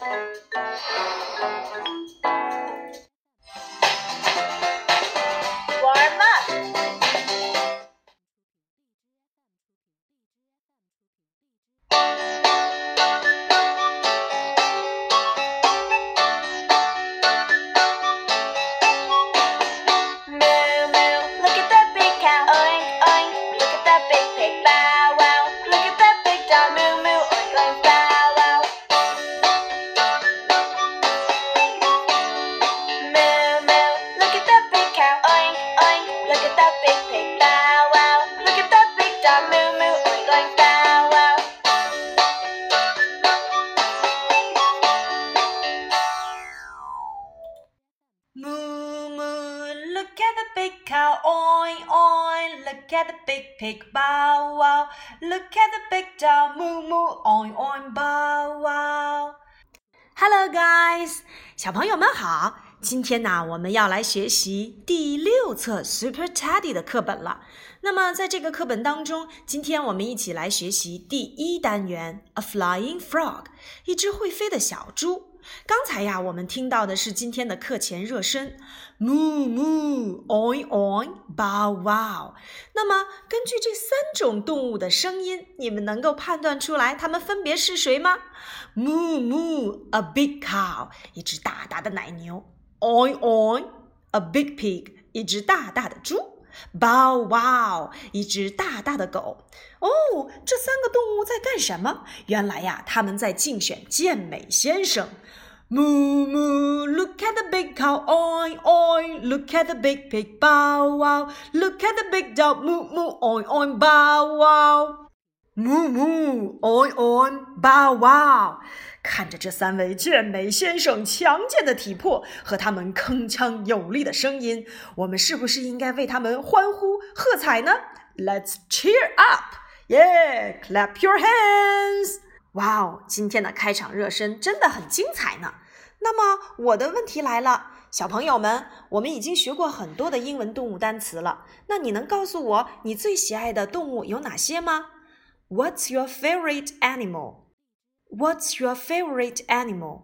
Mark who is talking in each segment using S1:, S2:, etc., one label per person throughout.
S1: Warm look at
S2: the big cow, oin oin. Look at the big pig, bow wow. Look at the big dog, moo moo, oin oin, bow wow. Hello guys，小朋友们好。今天呢，我们要来学习第六册 Super Teddy 的课本了。那么在这个课本当中，今天我们一起来学习第一单元 A Flying Frog，一只会飞的小猪。 刚才呀，我们听到的是今天的课前热身，moo moo oin oin bow wow。那么根据这三种动物的声音，你们能够判断出来它们分别是谁吗？moo moo a big cow，一只大大的奶牛；oin oin a big pig，一只大大的猪。Bow wow，一只大大的狗。哦，这三个动物在干什么？原来呀，他们在竞选健美先生。Moo moo, look at the big cow, oin oin. Look at the big pig, bow wow. Look at the big dog, moo moo, oin oin, bow wow. Moo moo, oin oin, bow wow. 看着这三位健美先生强健的体魄和他们铿锵有力的声音，我们是不是应该为他们欢呼喝彩呢？Let's cheer up! Yeah, clap your hands! 哇哦，今天的开场热身真的很精彩呢。那么我的问题来了，小朋友们，我们已经学过很多的英文动物单词了，那你能告诉我你最喜爱的动物有哪些吗？What's your favorite animal? What's your favorite animal?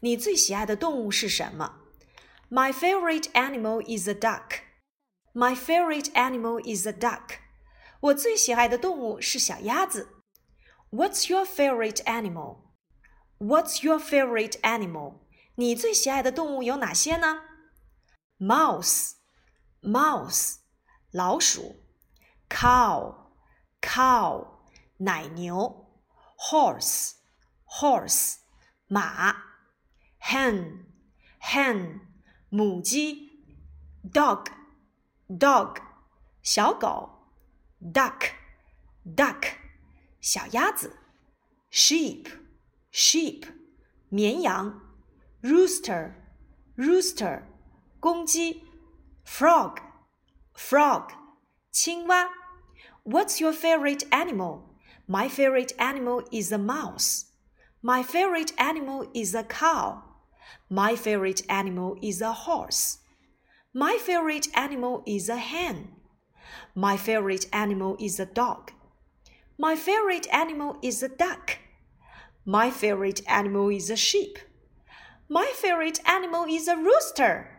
S2: 你最喜爱的动物是什么？My favorite animal is a duck. My favorite animal is a duck. 我最喜爱的动物是小鸭子。What's your favorite animal? What's your favorite animal? 你最喜爱的动物有哪些呢？Mouse, mouse, 老鼠；cow, cow, 奶牛；horse, horse, 马；hen, hen, 母鸡；dog, dog, 小狗；duck, duck, 小鸭子；sheep, sheep, 绵羊；rooster, rooster, 公鸡；frog, frog, 青蛙。What's your favorite animal? My favorite animal is a mouse. My favorite animal is a cow. My favorite animal is a horse. My favorite animal is a hen. My favorite animal is a dog. My favorite animal is a duck. My favorite animal is a sheep. My favorite animal is a rooster.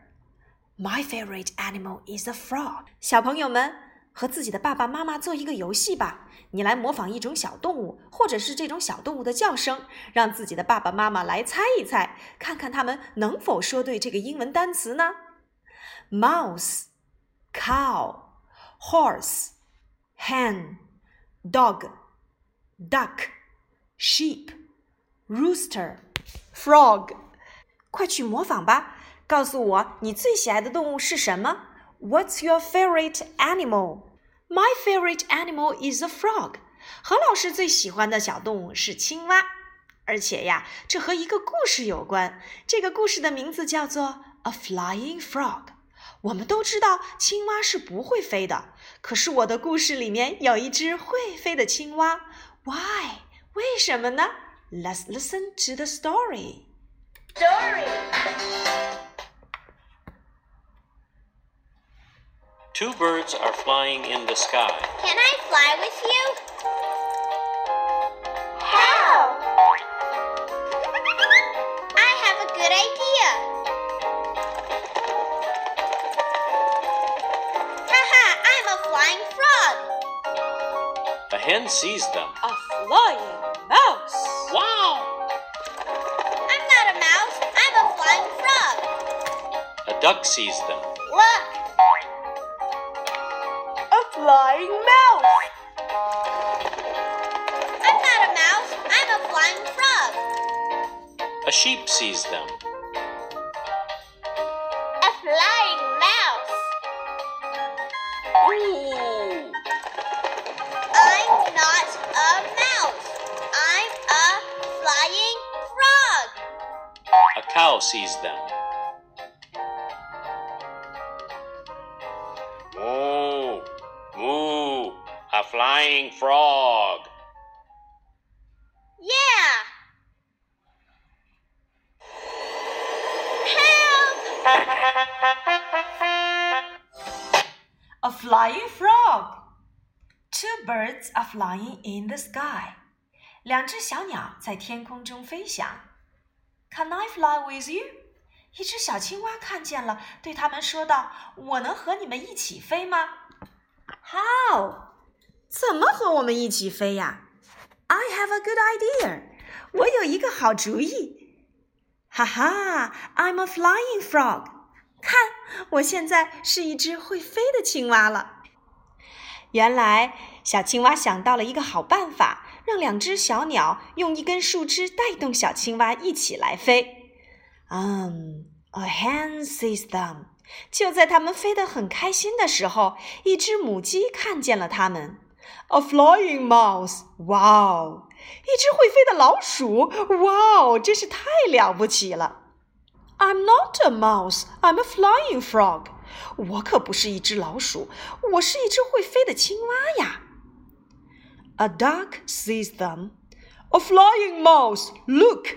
S2: My favorite animal is a frog. 小朋友们， 和自己的爸爸妈妈做一个游戏吧。你来模仿一种小动物，或者是这种小动物的叫声，让自己的爸爸妈妈来猜一猜，看看他们能否说对这个英文单词呢？Mouse, cow, horse, hen, dog, duck, sheep, rooster, frog。快去模仿吧！告诉我你最喜爱的动物是什么？What's your favorite animal? My favorite animal is a frog. 何老师最喜欢的小动物是青蛙，而且呀，这和一个故事有关。这个故事的名字叫做《A Flying Frog》。我们都知道青蛙是不会飞的，可是我的故事里面有一只会飞的青蛙。Why？为什么呢？Let's listen to the story.
S1: Story.
S3: Two birds are flying in the sky.
S1: Can I fly with you? How? I have a good idea. Haha, I'm a flying frog.
S3: A hen sees them.
S2: A flying mouse.
S3: Wow!
S1: I'm not a mouse, I'm a flying frog.
S3: A duck sees them.
S1: Look,
S2: A flying mouse.
S1: I'm not a mouse, I'm a flying frog.
S3: A sheep sees them.
S1: A flying mouse.
S3: Ooh!
S1: I'm not a mouse. I'm a flying frog.
S3: A cow sees them. flying frog.
S1: Yeah. Help!
S2: A flying frog. Two birds are flying in the sky. 两只小鸟在天空中飞翔。Can I fly with you？一只小青蛙看见了，对他们说道：“我能和你们一起飞吗？”How？ 怎么和我们一起飞呀？I have a good idea。我有一个好主意。哈哈，I'm a flying frog。看，我现在是一只会飞的青蛙了。原来，小青蛙想到了一个好办法，让两只小鸟用一根树枝带动小青蛙一起来飞。嗯、a hen sees them。就在它们飞得很开心的时候，一只母鸡看见了它们。A flying mouse！哇哦，一只会飞的老鼠！哇哦，真是太了不起了。I'm not a mouse. I'm a flying frog. 我可不是一只老鼠，我是一只会飞的青蛙呀。A duck sees them. A flying mouse. Look.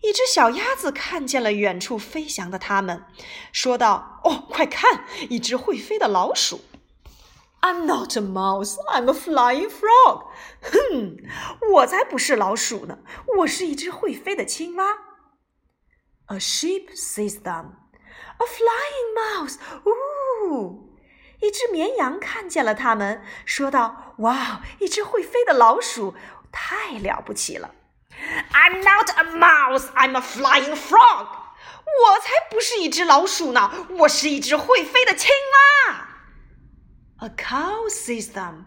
S2: 一只小鸭子看见了远处飞翔的它们，说道：“哦，快看，一只会飞的老鼠。” I'm not a mouse. I'm a flying frog. 哼，我才不是老鼠呢，我是一只会飞的青蛙。A sheep sees them. A flying mouse. Ooh. 一只绵羊看见了它们，说道：“哇，一只会飞的老鼠，太了不起了！” I'm not a mouse. I'm a flying frog. 我才不是一只老鼠呢，我是一只会飞的青蛙。 A cow sees them.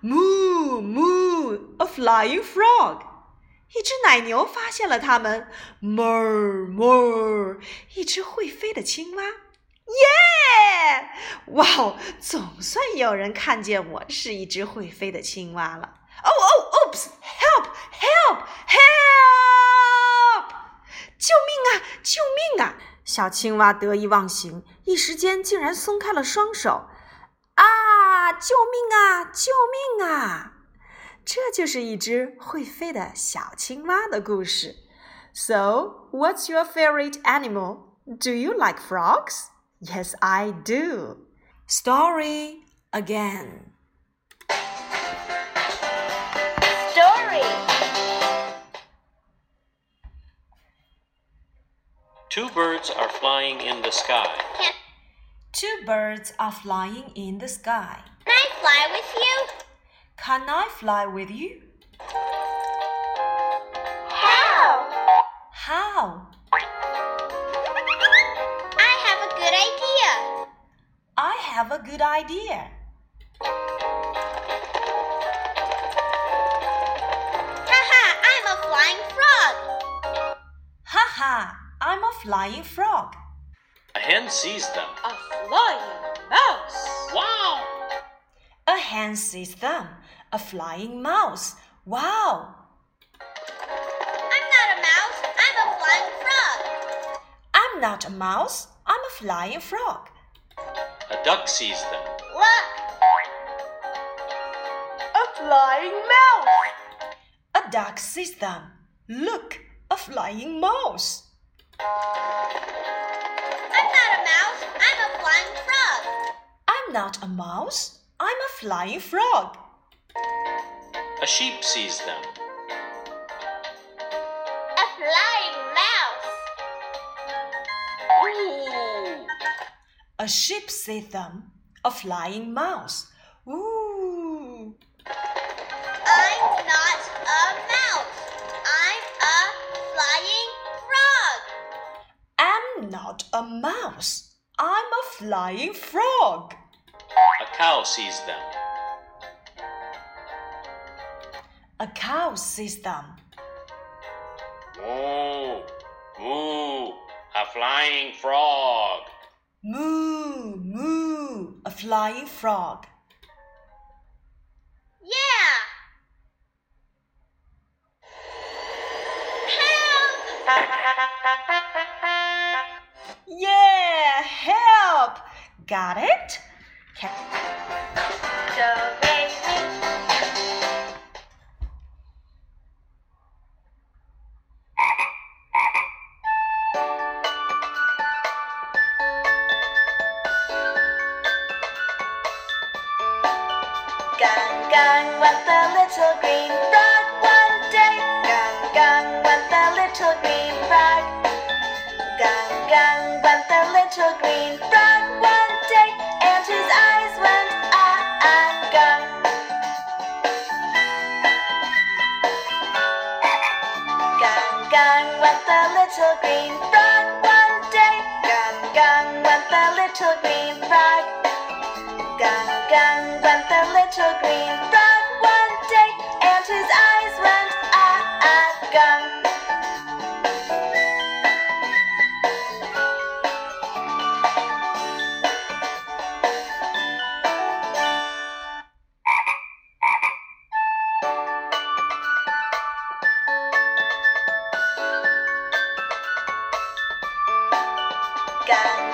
S2: Moo, moo, a flying frog. 一只奶牛发现了它们，moo moo，一只会飞的青蛙。耶！哇哦，总算有人看见我是一只会飞的青蛙了。哦哦，oops！Help! Help! Help! 救命啊！救命啊！小青蛙得意忘形，一时间竟然松开了双手。啊！救命啊！救命啊！这就是一只会飞的小青蛙的故事。So, what's your favorite animal? Do you like frogs? Yes, I do. Story again.
S1: Story.
S3: Two birds are flying in the sky.
S1: Can,
S2: Two birds are flying in the sky.
S1: can I fly with you?
S2: Can I fly with you?
S1: How?
S2: How?
S1: I have a good idea.
S2: I have a good idea.
S1: Haha, I'm a flying frog.
S2: Haha, I'm a flying frog.
S3: A hen sees them.
S2: A flying mouse.
S3: Wow!
S2: A hen sees them. A flying mouse. Wow.
S1: I'm not a mouse, I'm a flying frog.
S2: I'm not a mouse. I'm a flying frog.
S3: A duck sees them.
S1: Look,
S2: A flying mouse. A duck sees them. Look, a flying mouse.
S1: Flying frog.
S2: I'm not a mouse. I'm a flying frog.
S3: A sheep sees them.
S1: A flying mouse.
S3: Ooh.
S2: A sheep sees them. A flying mouse. Ooh.
S1: I'm not a mouse. I'm a flying frog.
S2: I'm not a mouse. I'm a flying frog.
S3: A cow sees them.
S2: A cow sees them.
S3: Moo, moo, a flying frog.
S2: Moo, moo, a flying frog.
S1: Yeah. Help!
S2: Yeah, help! Got it? Ca-
S1: Do, re, mi. Gang, gang, went the little green frog one day. Gang, gang, went the little green frog. Gang, gang, went the little green frog one day, and his eyes went ah ah gang. Gang, gang, went the little green frog one day. Gang, gang, went the little green frog. Gang, gang, went the little green frog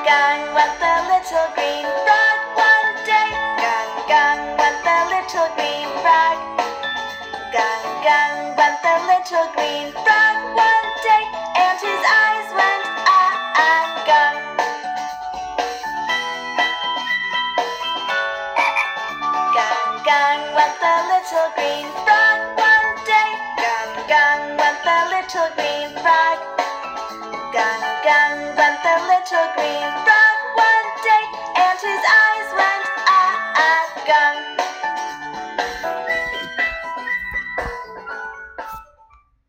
S1: Gang, went the little green frog one day. Gang, gang, went the little green frog. Gang, gang, went the little green frog one day, and his eyes went ah ah gang. Gang, gang, went the little green frog one day. Gang, gang, went the little green frog. Gang, gang, went little green.